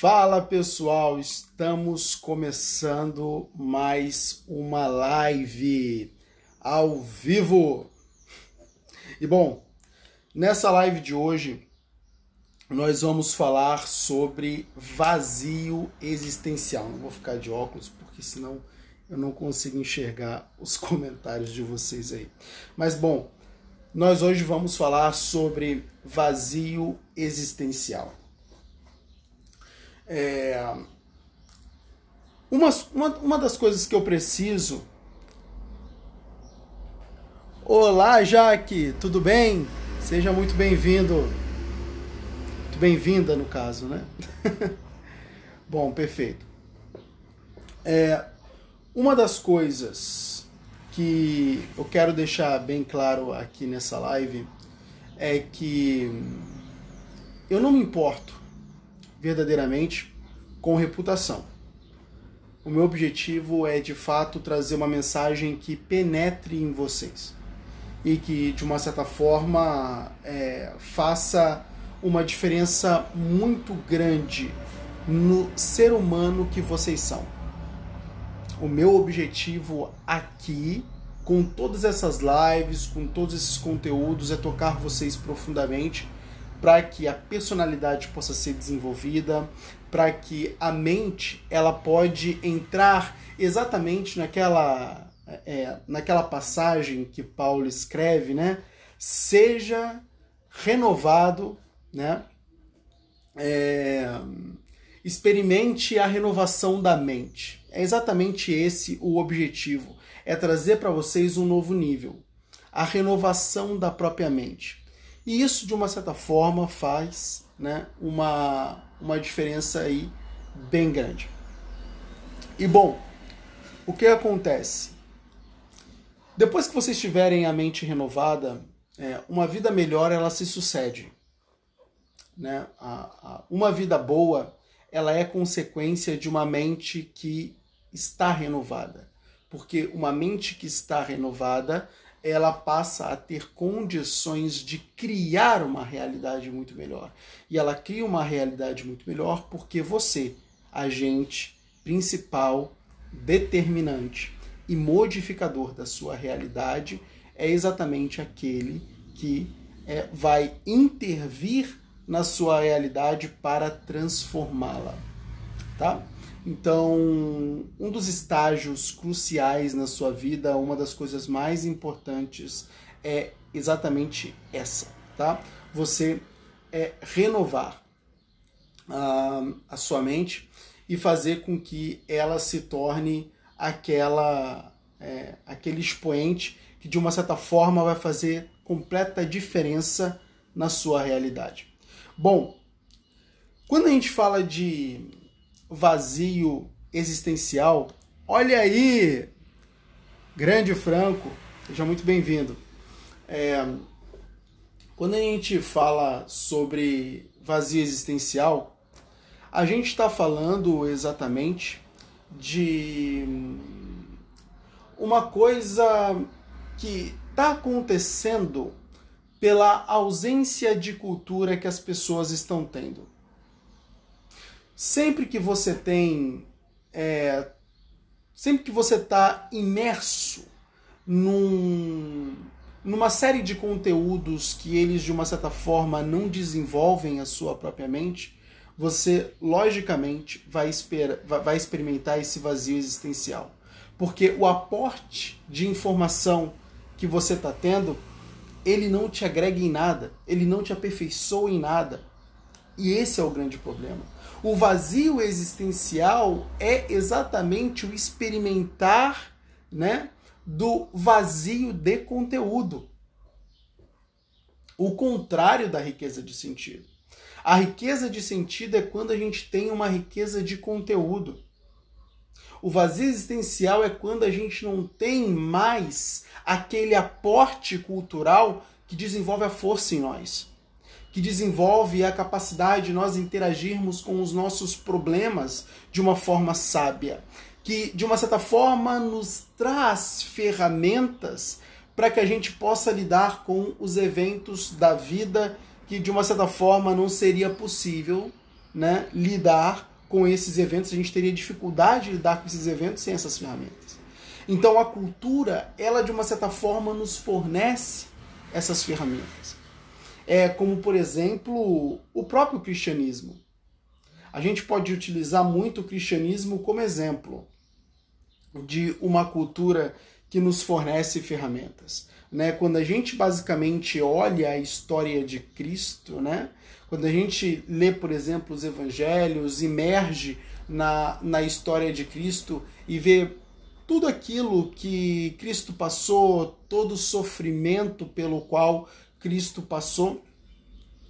Fala pessoal, estamos começando mais uma live ao vivo. E bom, nessa live de hoje nós vamos falar sobre vazio existencial. Não vou ficar de óculos porque senão eu não consigo enxergar os comentários de vocês aí. Mas bom, nós hoje vamos falar sobre vazio existencial. É, uma, uma, uma das coisas que eu preciso. Olá, Jaque, tudo bem? Seja muito bem-vindo. Muito bem-vinda, no caso, né? Bom, perfeito. É, uma das coisas que eu quero deixar bem claro aqui nessa live é que eu não me importo verdadeiramente com reputação. O meu objetivo é de fato trazer uma mensagem que penetre em vocês e que de uma certa forma é, faça uma diferença muito grande no ser humano que vocês são. O meu objetivo aqui, com todas essas lives, com todos esses conteúdos, é tocar vocês profundamente para que a personalidade possa ser desenvolvida, para que a mente ela pode entrar exatamente naquela é, naquela passagem que Paulo escreve, né? Seja renovado, né? É, experimente a renovação da mente. É exatamente esse o objetivo. É trazer para vocês um novo nível, a renovação da própria mente. E isso, de uma certa forma, faz né, uma, uma diferença aí bem grande. E bom, o que acontece? Depois que vocês tiverem a mente renovada, é, uma vida melhor ela se sucede. Né? A, a, uma vida boa ela é consequência de uma mente que está renovada. Porque uma mente que está renovada, ela passa a ter condições de criar uma realidade muito melhor. E ela cria uma realidade muito melhor porque você, agente principal, determinante e modificador da sua realidade, é exatamente aquele que é, vai intervir na sua realidade para transformá-la. Tá? Então, um dos estágios cruciais na sua vida, uma das coisas mais importantes é exatamente essa, tá? Você é renovar uh, a sua mente e fazer com que ela se torne aquela é, aquele expoente que de uma certa forma vai fazer completa diferença na sua realidade. Bom, quando a gente fala de vazio existencial. Olha aí, grande Franco, seja muito bem-vindo. É, quando a gente fala sobre vazio existencial, a gente está falando exatamente de uma coisa que está acontecendo pela ausência de cultura que as pessoas estão tendo. Sempre que você tem. É, sempre que você está imerso num, numa série de conteúdos que eles, de uma certa forma, não desenvolvem a sua própria mente, você, logicamente, vai, espera, vai experimentar esse vazio existencial. Porque o aporte de informação que você está tendo, ele não te agrega em nada, ele não te aperfeiçoa em nada. E esse é o grande problema. O vazio existencial é exatamente o experimentar, né, do vazio de conteúdo. O contrário da riqueza de sentido. A riqueza de sentido é quando a gente tem uma riqueza de conteúdo. O vazio existencial é quando a gente não tem mais aquele aporte cultural que desenvolve a força em nós que desenvolve a capacidade de nós interagirmos com os nossos problemas de uma forma sábia, que de uma certa forma nos traz ferramentas para que a gente possa lidar com os eventos da vida que de uma certa forma não seria possível, né, lidar com esses eventos, a gente teria dificuldade de lidar com esses eventos sem essas ferramentas. Então a cultura, ela de uma certa forma nos fornece essas ferramentas. É como, por exemplo, o próprio cristianismo. A gente pode utilizar muito o cristianismo como exemplo de uma cultura que nos fornece ferramentas. Né? Quando a gente basicamente olha a história de Cristo, né? quando a gente lê, por exemplo, os evangelhos, emerge na, na história de Cristo e vê tudo aquilo que Cristo passou, todo o sofrimento pelo qual Cristo passou,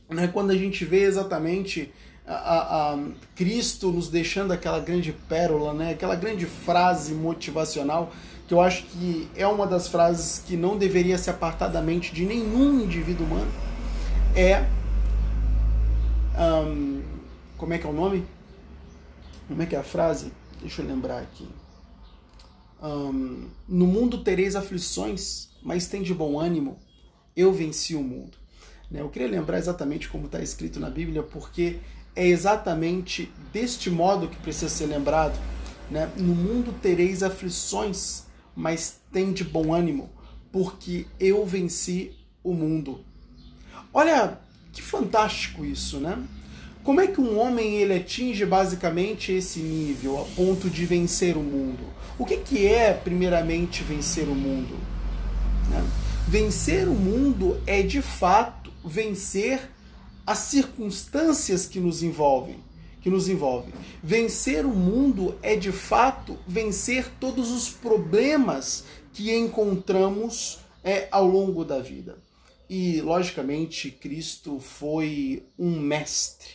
né? quando a gente vê exatamente a, a, a, Cristo nos deixando aquela grande pérola, né? aquela grande frase motivacional, que eu acho que é uma das frases que não deveria se apartar da mente de nenhum indivíduo humano, é. Um, como é que é o nome? Como é que é a frase? Deixa eu lembrar aqui. Um, no mundo tereis aflições, mas tem de bom ânimo, eu venci o mundo. Né? Eu queria lembrar exatamente como está escrito na Bíblia, porque é exatamente deste modo que precisa ser lembrado. Né? No mundo tereis aflições, mas tem de bom ânimo, porque eu venci o mundo. Olha que fantástico isso, né? Como é que um homem ele atinge basicamente esse nível a ponto de vencer o mundo? O que, que é primeiramente vencer o mundo? Né? Vencer o mundo é de fato vencer as circunstâncias que nos envolvem, que nos envolvem. Vencer o mundo é de fato vencer todos os problemas que encontramos é, ao longo da vida. E logicamente Cristo foi um mestre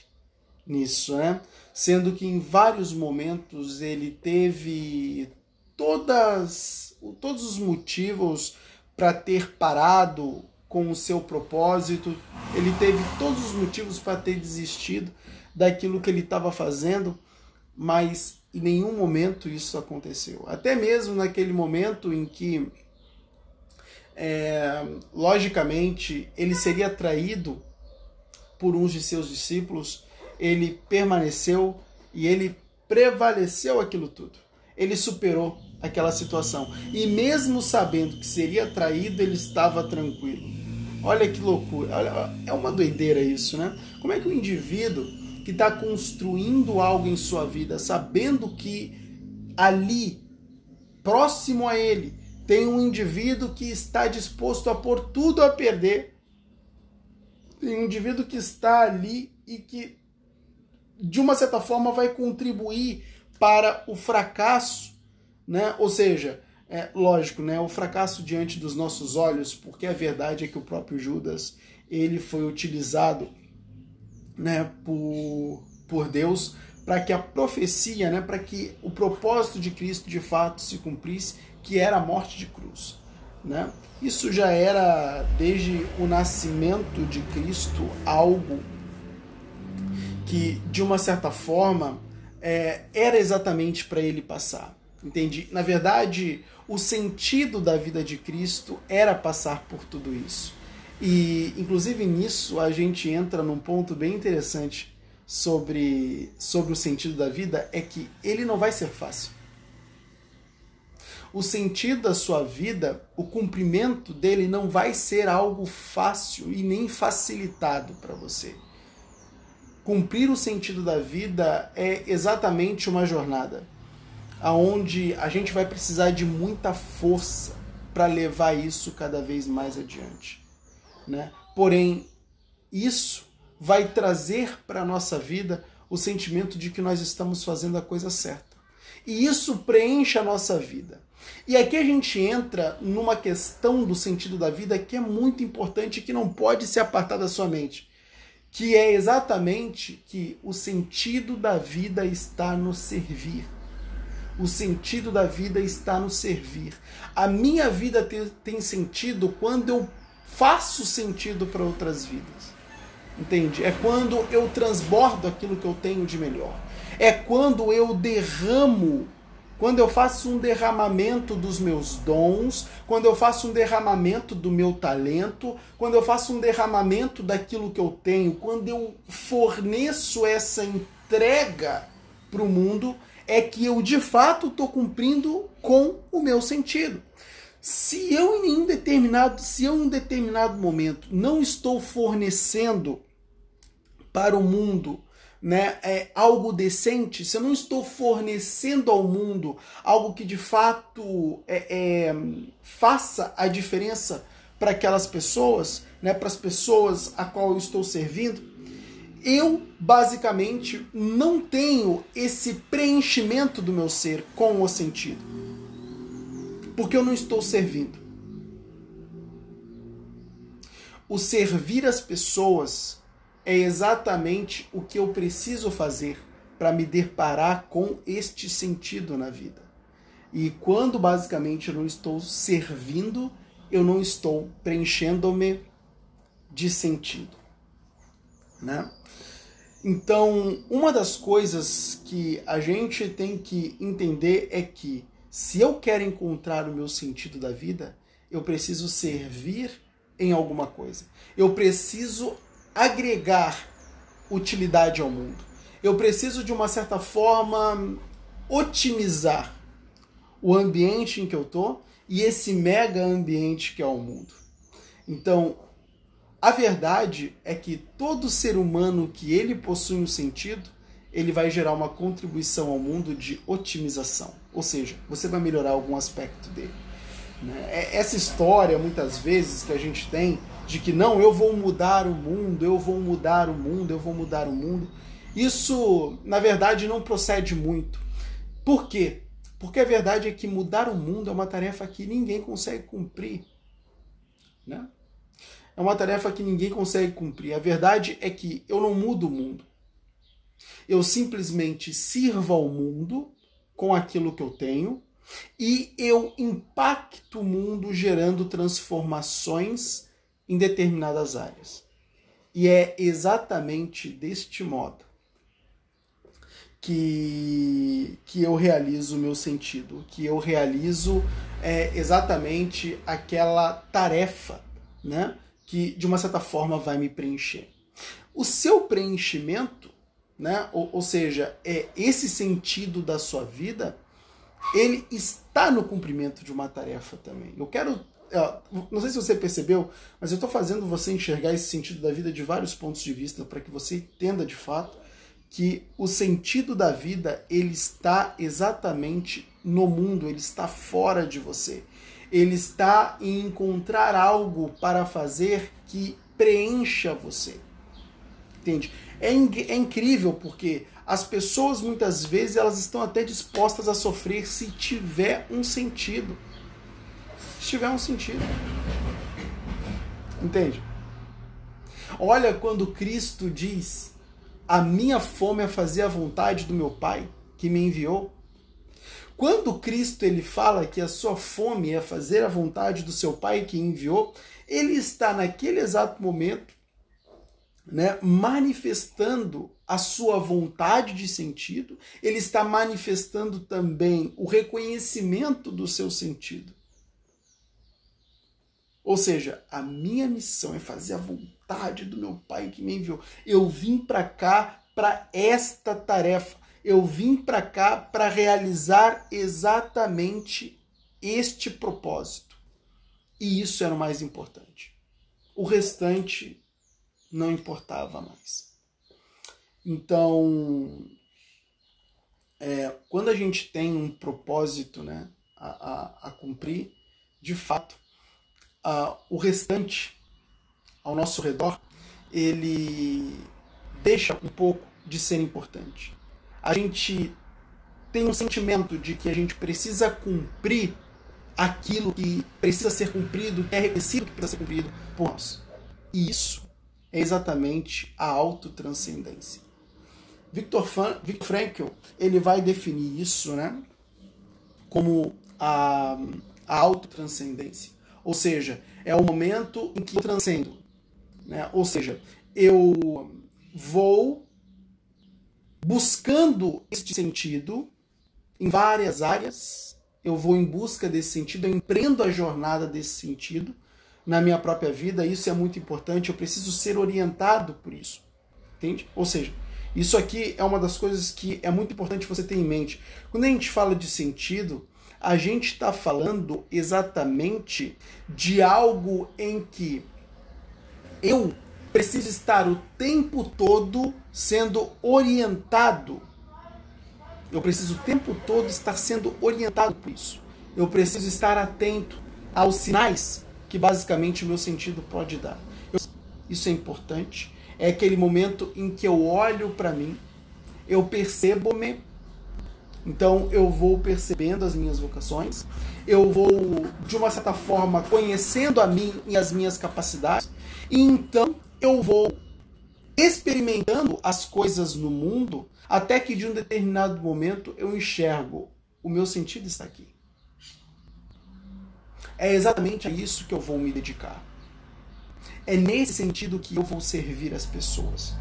nisso, né? Sendo que em vários momentos ele teve todas, todos os motivos para ter parado com o seu propósito, ele teve todos os motivos para ter desistido daquilo que ele estava fazendo, mas em nenhum momento isso aconteceu. Até mesmo naquele momento em que, é, logicamente, ele seria traído por uns de seus discípulos, ele permaneceu e ele prevaleceu aquilo tudo. Ele superou aquela situação. E mesmo sabendo que seria traído, ele estava tranquilo. Olha que loucura. é uma doideira isso, né? Como é que o indivíduo que está construindo algo em sua vida, sabendo que ali, próximo a ele, tem um indivíduo que está disposto a pôr tudo a perder, tem um indivíduo que está ali e que de uma certa forma, vai contribuir para o fracasso, né? Ou seja, é lógico, né? O fracasso diante dos nossos olhos, porque a verdade é que o próprio Judas ele foi utilizado, né? Por, por Deus para que a profecia, né? Para que o propósito de Cristo de fato se cumprisse, que era a morte de cruz, né? Isso já era desde o nascimento de Cristo algo que, de uma certa forma, é, era exatamente para ele passar. Entende? Na verdade, o sentido da vida de Cristo era passar por tudo isso. E, inclusive, nisso a gente entra num ponto bem interessante sobre, sobre o sentido da vida: é que ele não vai ser fácil. O sentido da sua vida, o cumprimento dele não vai ser algo fácil e nem facilitado para você cumprir o sentido da vida é exatamente uma jornada aonde a gente vai precisar de muita força para levar isso cada vez mais adiante, né? Porém, isso vai trazer para nossa vida o sentimento de que nós estamos fazendo a coisa certa. E isso preenche a nossa vida. E aqui a gente entra numa questão do sentido da vida que é muito importante e que não pode se apartar da sua mente que é exatamente que o sentido da vida está no servir. O sentido da vida está no servir. A minha vida tem, tem sentido quando eu faço sentido para outras vidas. Entende? É quando eu transbordo aquilo que eu tenho de melhor. É quando eu derramo quando eu faço um derramamento dos meus dons, quando eu faço um derramamento do meu talento, quando eu faço um derramamento daquilo que eu tenho, quando eu forneço essa entrega para o mundo é que eu de fato estou cumprindo com o meu sentido. Se eu em um determinado, se eu em um determinado momento não estou fornecendo para o mundo né, é, algo decente, se eu não estou fornecendo ao mundo algo que de fato é, é, faça a diferença para aquelas pessoas, né, para as pessoas a qual eu estou servindo, eu basicamente não tenho esse preenchimento do meu ser com o sentido. Porque eu não estou servindo. O servir as pessoas é exatamente o que eu preciso fazer para me deparar com este sentido na vida. E quando basicamente eu não estou servindo, eu não estou preenchendo-me de sentido. Né? Então, uma das coisas que a gente tem que entender é que se eu quero encontrar o meu sentido da vida, eu preciso servir em alguma coisa. Eu preciso agregar utilidade ao mundo. Eu preciso, de uma certa forma, otimizar o ambiente em que eu estou e esse mega ambiente que é o mundo. Então, a verdade é que todo ser humano que ele possui um sentido, ele vai gerar uma contribuição ao mundo de otimização. Ou seja, você vai melhorar algum aspecto dele. Né? É essa história, muitas vezes, que a gente tem de que não, eu vou mudar o mundo, eu vou mudar o mundo, eu vou mudar o mundo. Isso, na verdade, não procede muito. Por quê? Porque a verdade é que mudar o mundo é uma tarefa que ninguém consegue cumprir. Né? É uma tarefa que ninguém consegue cumprir. A verdade é que eu não mudo o mundo. Eu simplesmente sirvo ao mundo com aquilo que eu tenho e eu impacto o mundo gerando transformações em determinadas áreas. E é exatamente deste modo que, que eu realizo o meu sentido, que eu realizo é, exatamente aquela tarefa né, que, de uma certa forma, vai me preencher. O seu preenchimento, né, ou, ou seja, é esse sentido da sua vida, ele está no cumprimento de uma tarefa também. Eu quero não sei se você percebeu, mas eu estou fazendo você enxergar esse sentido da vida de vários pontos de vista para que você entenda de fato que o sentido da vida ele está exatamente no mundo, ele está fora de você. Ele está em encontrar algo para fazer que preencha você. Entende? É, é incrível porque as pessoas muitas vezes elas estão até dispostas a sofrer se tiver um sentido se tiver um sentido. Entende? Olha quando Cristo diz: A minha fome é fazer a vontade do meu Pai que me enviou. Quando Cristo ele fala que a sua fome é fazer a vontade do seu Pai que enviou, ele está naquele exato momento né, manifestando a sua vontade de sentido, ele está manifestando também o reconhecimento do seu sentido. Ou seja, a minha missão é fazer a vontade do meu Pai que me enviou. Eu vim para cá para esta tarefa. Eu vim para cá para realizar exatamente este propósito. E isso era o mais importante. O restante não importava mais. Então, é, quando a gente tem um propósito né, a, a, a cumprir, de fato, uh, o restante ao nosso redor, ele deixa um pouco de ser importante. A gente tem um sentimento de que a gente precisa cumprir aquilo que precisa ser cumprido, que é reconhecido que precisa ser cumprido por nós. E isso é exatamente a autotranscendência. Victor, Victor Frankl ele vai definir isso né, como a, a autotranscendência. Ou seja, é o momento em que eu transcendo. Né? Ou seja, eu vou buscando este sentido em várias áreas, eu vou em busca desse sentido, eu empreendo a jornada desse sentido na minha própria vida, isso é muito importante, eu preciso ser orientado por isso. Entende? Ou seja, Isso aqui é uma das coisas que é muito importante você ter em mente. Quando a gente fala de sentido, a gente está falando exatamente de algo em que eu preciso estar o tempo todo sendo orientado. Eu preciso o tempo todo estar sendo orientado por isso. Eu preciso estar atento aos sinais que basicamente o meu sentido pode dar. Isso é importante. É aquele momento em que eu olho para mim, eu percebo-me então eu vou percebendo as minhas vocações, eu vou, de uma certa forma, conhecendo a mim e as minhas capacidades, e então eu vou experimentando as coisas no mundo até que de um determinado momento eu enxergo o meu sentido está aqui. É exatamente a isso que eu vou me dedicar. É nesse sentido que eu vou servir as pessoas.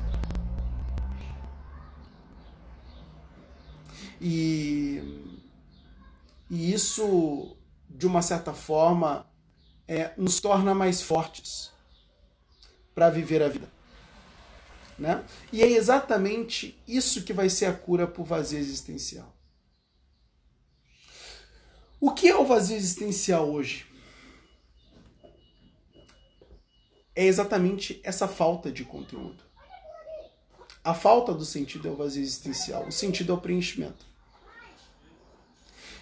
E, e isso, de uma certa forma, é, nos torna mais fortes para viver a vida. Né? E é exatamente isso que vai ser a cura para o vazio existencial. O que é o vazio existencial hoje? É exatamente essa falta de conteúdo. A falta do sentido é o vazio existencial, o sentido é o preenchimento.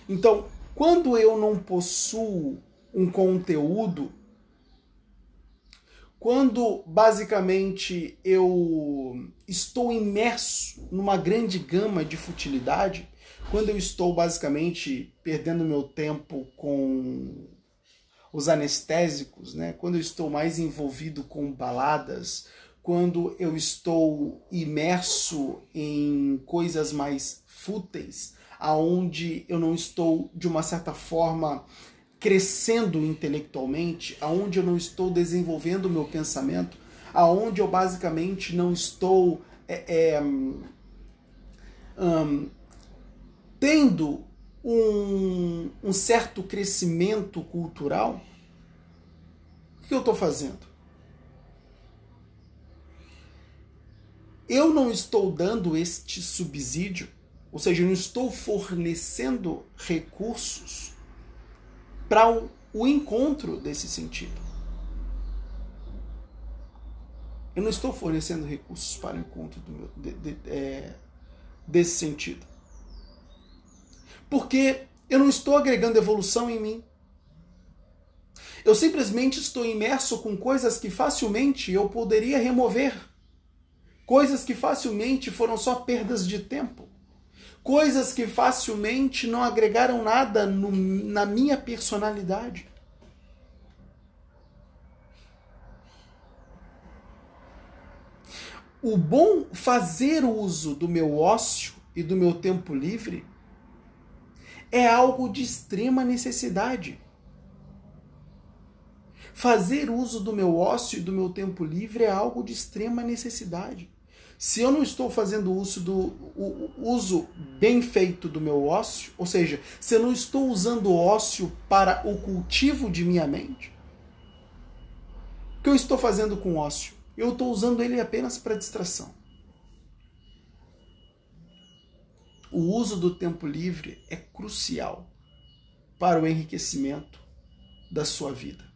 Então, quando eu não possuo um conteúdo, quando basicamente eu estou imerso numa grande gama de futilidade, quando eu estou basicamente perdendo meu tempo com os anestésicos, né? quando eu estou mais envolvido com baladas, quando eu estou imerso em coisas mais fúteis, aonde eu não estou de uma certa forma crescendo intelectualmente, aonde eu não estou desenvolvendo o meu pensamento, aonde eu basicamente não estou é, é, um, tendo um, um certo crescimento cultural, o que eu estou fazendo? Eu não estou dando este subsídio ou seja, eu não estou fornecendo recursos para o, o encontro desse sentido. Eu não estou fornecendo recursos para o encontro meu, de, de, é, desse sentido. Porque eu não estou agregando evolução em mim. Eu simplesmente estou imerso com coisas que facilmente eu poderia remover. Coisas que facilmente foram só perdas de tempo coisas que facilmente não agregaram nada no, na minha personalidade. O bom fazer uso do meu ócio e do meu tempo livre é algo de extrema necessidade. Fazer uso do meu ócio e do meu tempo livre é algo de extrema necessidade. Se eu não estou fazendo uso do o, uso bem feito do meu ócio, ou seja, se eu não estou usando o ócio para o cultivo de minha mente, o que eu estou fazendo com o ócio? Eu estou usando ele apenas para distração. O uso do tempo livre é crucial para o enriquecimento da sua vida.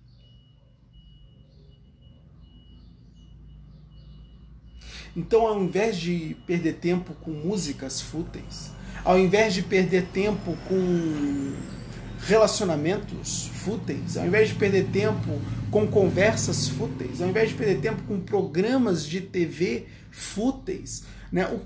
Então, ao invés de perder tempo com músicas fúteis, ao invés de perder tempo com relacionamentos fúteis, ao invés de perder tempo com conversas fúteis, ao invés de perder tempo com programas de TV fúteis, né? O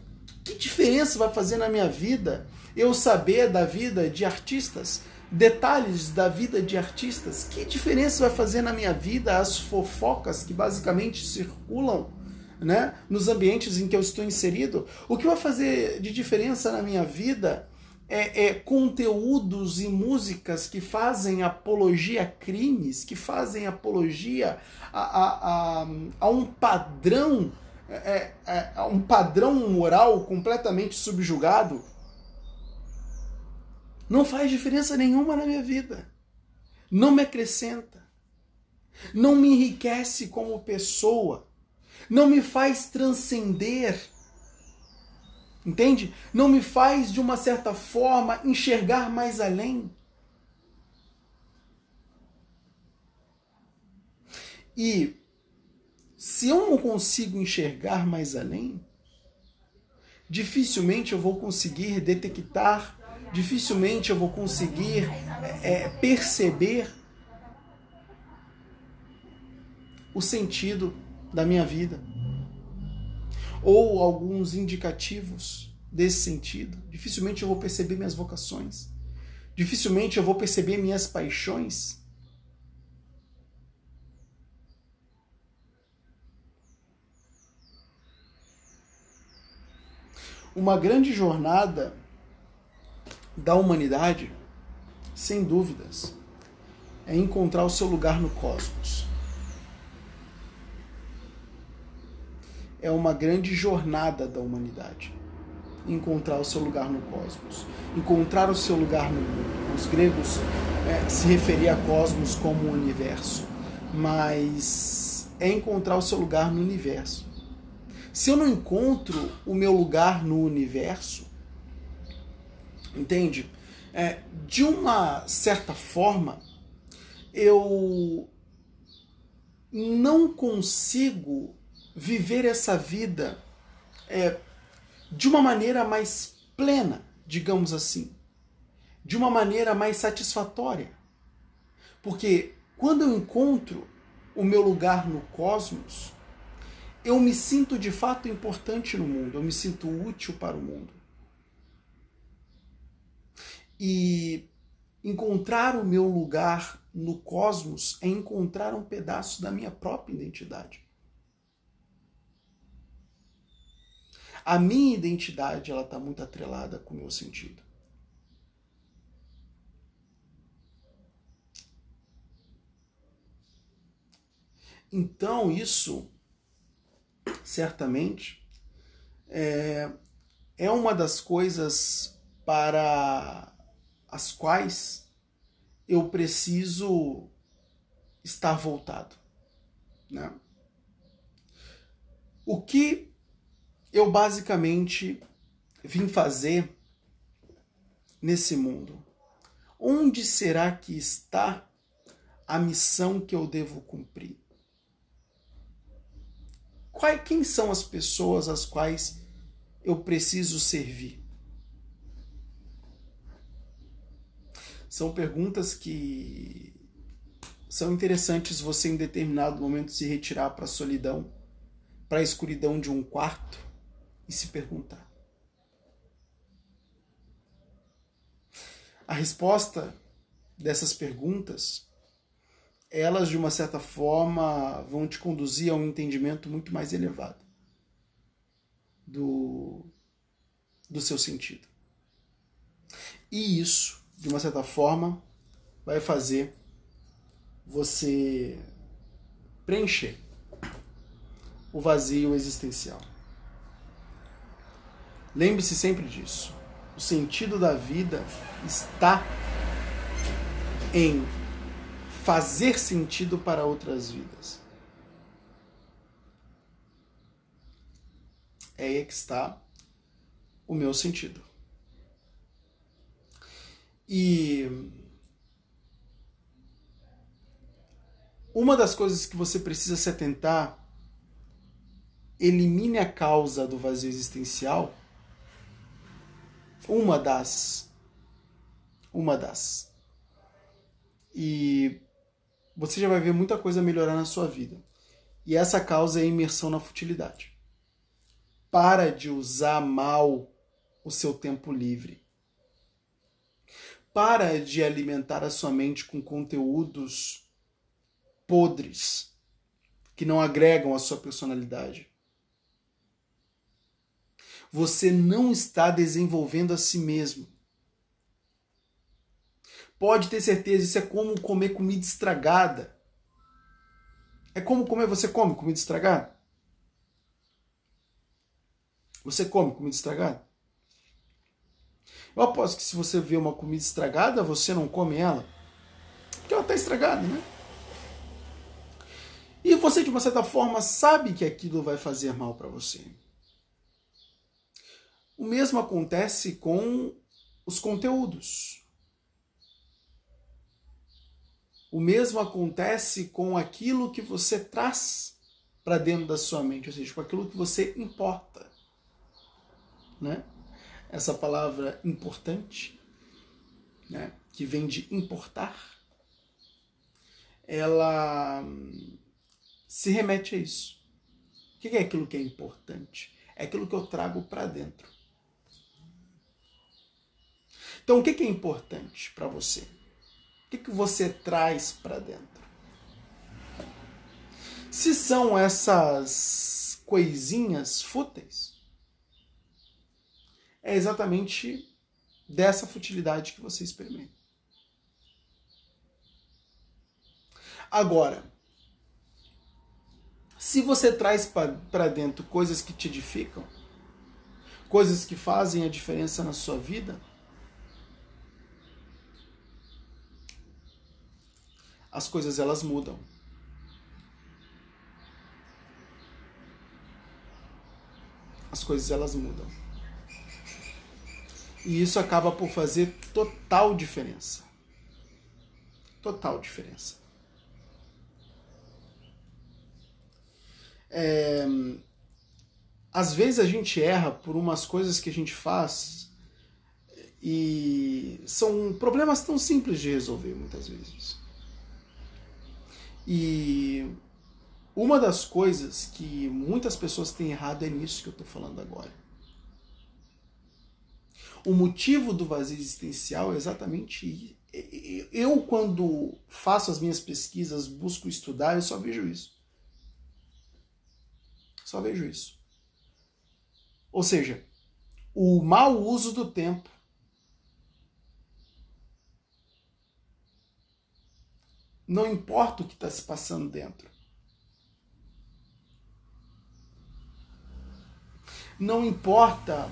que diferença vai fazer na minha vida eu saber da vida de artistas, detalhes da vida de artistas? Que diferença vai fazer na minha vida as fofocas que basicamente circulam né, nos ambientes em que eu estou inserido, o que vai fazer de diferença na minha vida é, é, conteúdos e músicas que fazem apologia a crimes, que fazem apologia a, a, a, a um padrão, é, é, a um padrão moral completamente subjugado. Não faz diferença nenhuma na minha vida. Não me acrescenta. Não me enriquece como pessoa não me faz transcender Entende? Não me faz, de uma certa forma, enxergar mais além. E se eu não consigo enxergar mais além, dificilmente eu vou conseguir detectar, dificilmente eu vou conseguir é, perceber o sentido da minha vida ou alguns indicativos desse sentido. Dificilmente eu vou perceber minhas vocações. Dificilmente eu vou perceber minhas paixões. Uma grande jornada da humanidade, sem dúvidas, é encontrar o seu lugar no cosmos. É uma grande jornada da humanidade. Encontrar o seu lugar no cosmos, encontrar o seu lugar no mundo. Os gregos é, se referiam a cosmos como um universo, mas é encontrar o seu lugar no universo. Se eu não encontro o meu lugar no universo, entende? É, de uma certa forma, eu não consigo viver essa vida é, de uma maneira mais plena, digamos assim, de uma maneira mais satisfatória. Porque quando eu encontro o meu lugar no cosmos, eu me sinto de fato importante no mundo, eu me sinto útil para o mundo. E encontrar o meu lugar no cosmos é encontrar um pedaço da minha própria identidade. A minha identidade ela está muito atrelada com o meu sentido. Então isso certamente é, é uma das coisas para as quais eu preciso estar voltado. Né? O que eu basicamente vim fazer nesse mundo? Onde será que está a missão que eu devo cumprir? quem são as pessoas às quais eu preciso servir? São perguntas que são interessantes você em determinado momento se retirar para a solidão, para a escuridão de um quarto e se perguntar. A resposta dessas perguntas, elas de uma certa forma vão te conduzir a um entendimento muito mais elevado do, do seu sentido. E isso, de uma certa forma, vai fazer você preencher o vazio existencial. Lembre-se sempre disso. O sentido da vida está em fazer sentido para outras vidas. É aí que está o meu sentido. E uma das coisas que você precisa se atentar, elimine a causa do vazio existencial uma das. Uma das. E você já vai ver muita coisa melhorar na sua vida. E essa causa é a imersão na futilidade. Para de usar mal o seu tempo livre. Para de alimentar a sua mente com conteúdos podres que não agregam a sua personalidade você não está desenvolvendo a si mesmo. Pode ter certeza, isso é como comer comida estragada. É como comer, você come comida estragada? Você come comida estragada? Eu aposto que se você vê uma comida estragada, você não come ela. Porque ela está estragada, né? E você, de uma certa forma, sabe que aquilo vai fazer mal para você. O mesmo acontece com os conteúdos. O mesmo acontece com aquilo que você traz para dentro da sua mente, ou seja, com aquilo que você importa. Né? Essa palavra importante, né, que vem de importar, ela se remete a isso. O que é aquilo que é importante? É aquilo que eu trago para dentro. Então, o que é importante para você? O que você traz para dentro? Se são essas coisinhas fúteis, é exatamente dessa futilidade que você experimenta. Agora, se você traz para dentro coisas que te edificam, coisas que fazem a diferença na sua vida, as coisas elas mudam. As coisas elas mudam. E isso acaba por fazer total diferença. Total diferença. É, às vezes a gente erra por umas coisas que a gente faz e são problemas tão simples de resolver muitas vezes. E uma das coisas que muitas pessoas têm errado é nisso que eu estou falando agora. O motivo do vazio existencial é exatamente eu quando faço as minhas pesquisas, busco estudar, eu só vejo isso. Só vejo isso. Ou seja, o mau uso do tempo. Não importa o que está se passando dentro. Não importa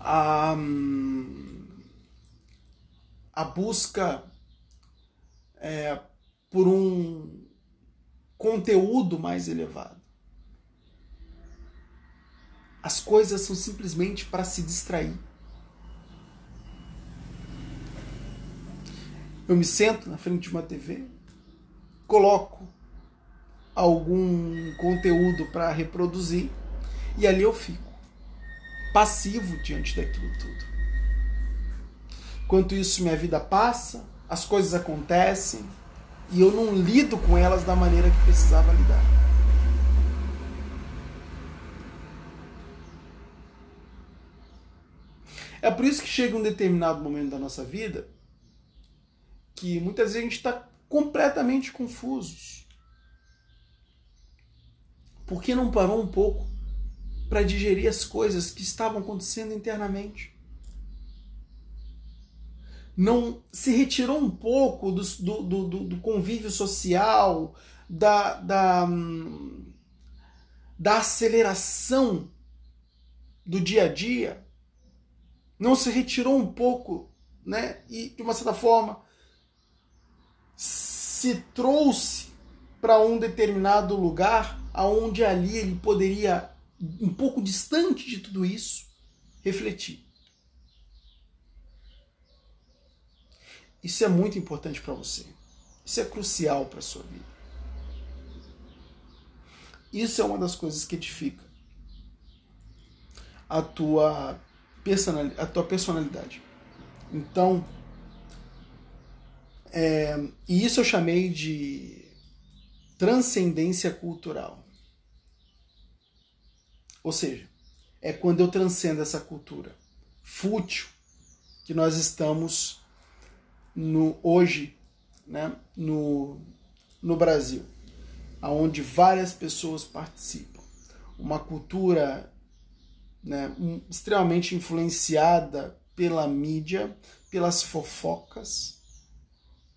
a, a busca é, por um conteúdo mais elevado. As coisas são simplesmente para se distrair. Eu me sento na frente de uma TV, coloco algum conteúdo para reproduzir e ali eu fico passivo diante daquilo tudo. Enquanto isso, minha vida passa, as coisas acontecem, e eu não lido com elas da maneira que precisava lidar. É por isso que chega um determinado momento da nossa vida que muitas vezes a gente está completamente confusos. Por que não parou um pouco para digerir as coisas que estavam acontecendo internamente? não se retirou um pouco do, do, do, do convívio social, da, da, da aceleração do dia a dia, não se retirou um pouco, né? E de uma certa forma se trouxe para um determinado lugar aonde ali ele poderia um pouco distante de tudo isso refletir. Isso é muito importante para você. Isso é crucial para sua vida. Isso é uma das coisas que edifica a tua, a tua personalidade. Então, é, e isso eu chamei de transcendência cultural. Ou seja, é quando eu transcendo essa cultura fútil que nós estamos no hoje né, no, no Brasil, onde várias pessoas participam. Uma cultura né, extremamente influenciada pela mídia, pelas fofocas,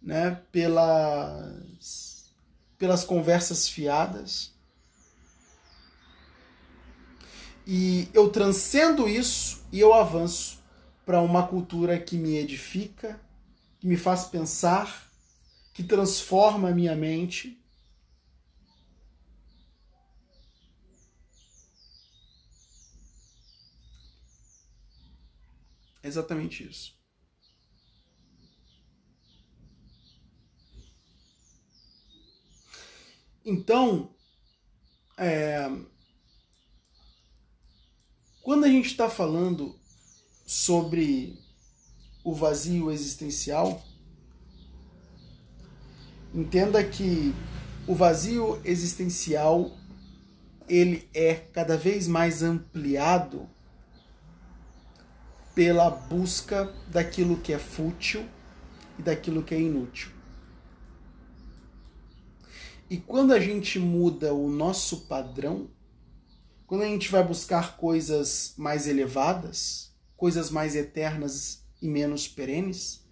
né, pelas, pelas conversas fiadas. E eu transcendo isso e eu avanço para uma cultura que me edifica, que me faz pensar, que transforma a minha mente. É exatamente isso. Então, é, quando a gente está falando sobre o vazio existencial, entenda que o vazio existencial ele é cada vez mais ampliado pela busca daquilo que é fútil e daquilo que é inútil. E quando a gente muda o nosso padrão, quando a gente vai buscar coisas mais elevadas, coisas mais eternas e menos perenes,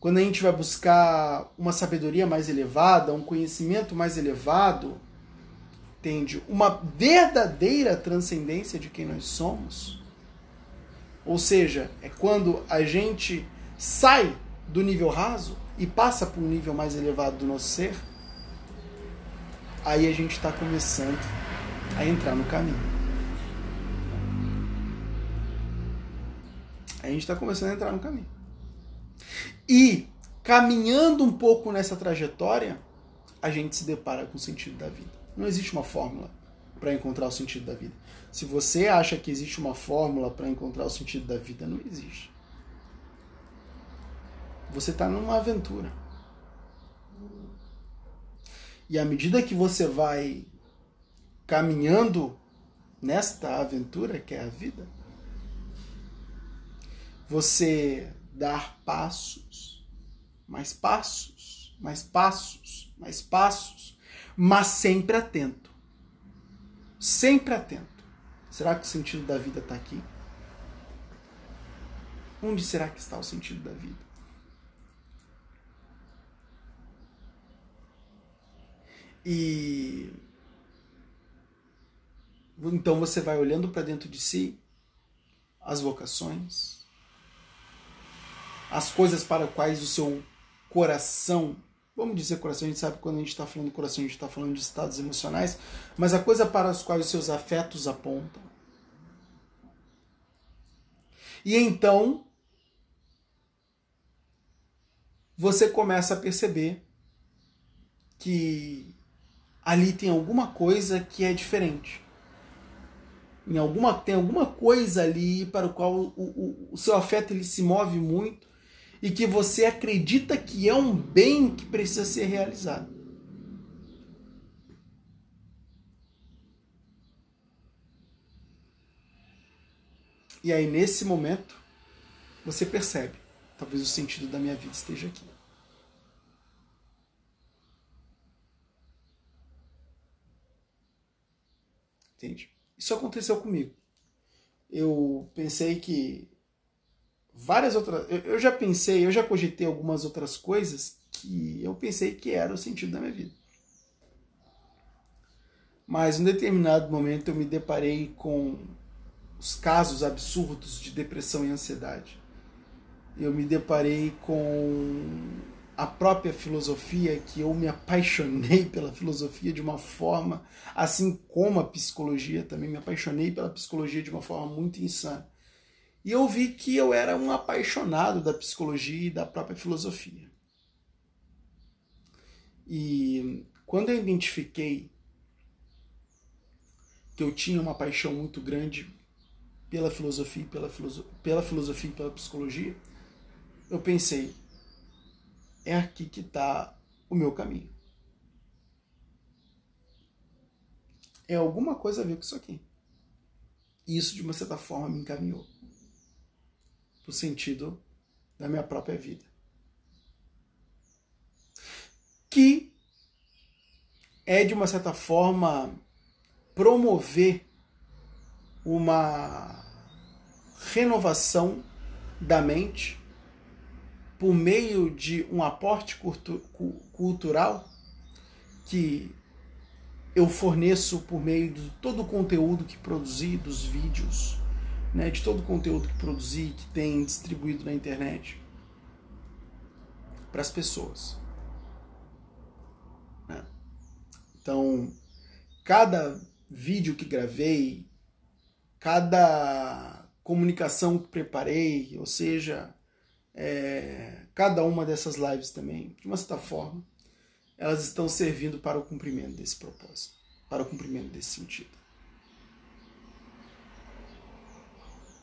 quando a gente vai buscar uma sabedoria mais elevada, um conhecimento mais elevado, entende? Uma verdadeira transcendência de quem nós somos. Ou seja, é quando a gente sai do nível raso e passa para um nível mais elevado do nosso ser aí a gente está começando a entrar no caminho. A gente está começando a entrar no caminho. E caminhando um pouco nessa trajetória, a gente se depara com o sentido da vida. Não existe uma fórmula para encontrar o sentido da vida. Se você acha que existe uma fórmula para encontrar o sentido da vida, não existe. Você está numa aventura. E à medida que você vai caminhando nesta aventura que é a vida, você dar passos, mais passos, mais passos, mais passos, mas sempre atento. Sempre atento. Será que o sentido da vida está aqui? Onde será que está o sentido da vida? E então você vai olhando para dentro de si as vocações, as coisas para quais o seu coração, vamos dizer coração, a gente sabe quando a gente está falando coração, a gente está falando de estados emocionais, mas a coisa para as quais os seus afetos apontam. E então você começa a perceber que ali tem alguma coisa que é diferente. Em alguma, tem alguma coisa ali para o qual o, o, o seu afeto ele se move muito e que você acredita que é um bem que precisa ser realizado. E aí, nesse momento, você percebe: talvez o sentido da minha vida esteja aqui. Entende? Isso aconteceu comigo. Eu pensei que várias outras. Eu já pensei, eu já cogitei algumas outras coisas que eu pensei que era o sentido da minha vida. Mas em um determinado momento eu me deparei com os casos absurdos de depressão e ansiedade. Eu me deparei com a própria filosofia, que eu me apaixonei pela filosofia de uma forma, assim como a psicologia, também me apaixonei pela psicologia de uma forma muito insana. E eu vi que eu era um apaixonado da psicologia e da própria filosofia. E quando eu identifiquei que eu tinha uma paixão muito grande pela filosofia, pela, pela filosofia e pela psicologia, eu pensei, é aqui que está o meu caminho. É alguma coisa a ver com isso aqui. Isso, de uma certa forma, me encaminhou para o sentido da minha própria vida. Que é, de uma certa forma, promover uma renovação da mente por meio de um aporte cultural que eu forneço por meio de todo o conteúdo que produzi, dos vídeos, né, de todo o conteúdo que produzi, que tem distribuído na internet para as pessoas. Né? Então, cada vídeo que gravei, cada comunicação que preparei, ou seja, é, cada uma dessas lives também, de uma certa forma, elas estão servindo para o cumprimento desse propósito, para o cumprimento desse sentido.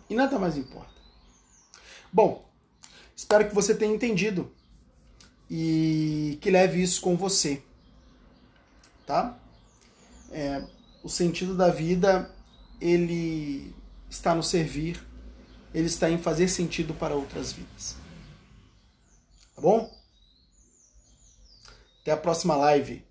E nada mais importa. Bom, espero que você tenha entendido e que leve isso com você, tá? É, o sentido da vida ele está no servir, ele está em fazer sentido para outras vidas. Bom? Até a próxima live.